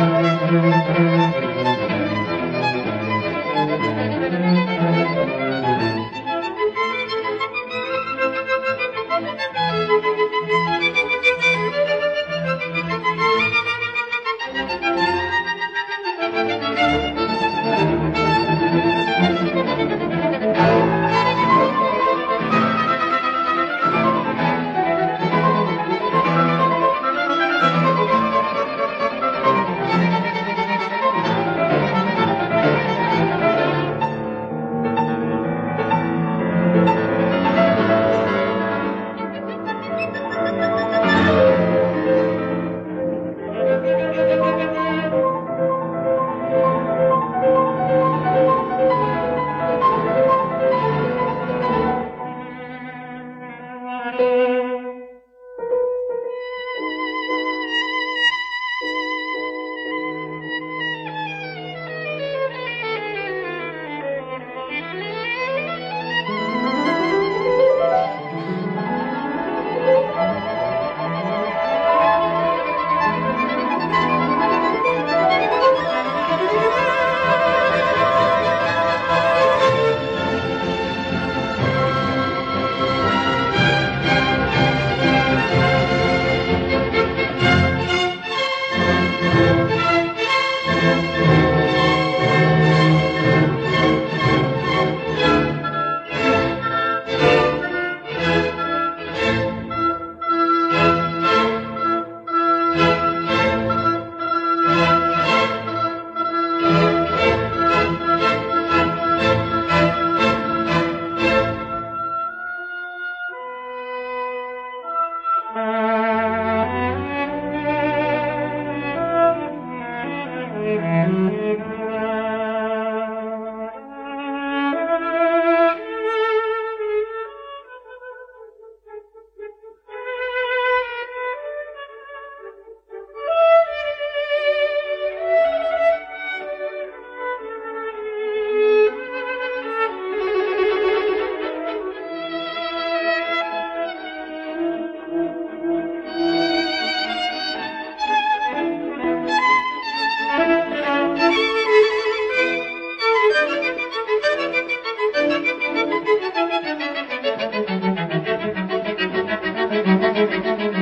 Thank you. Musik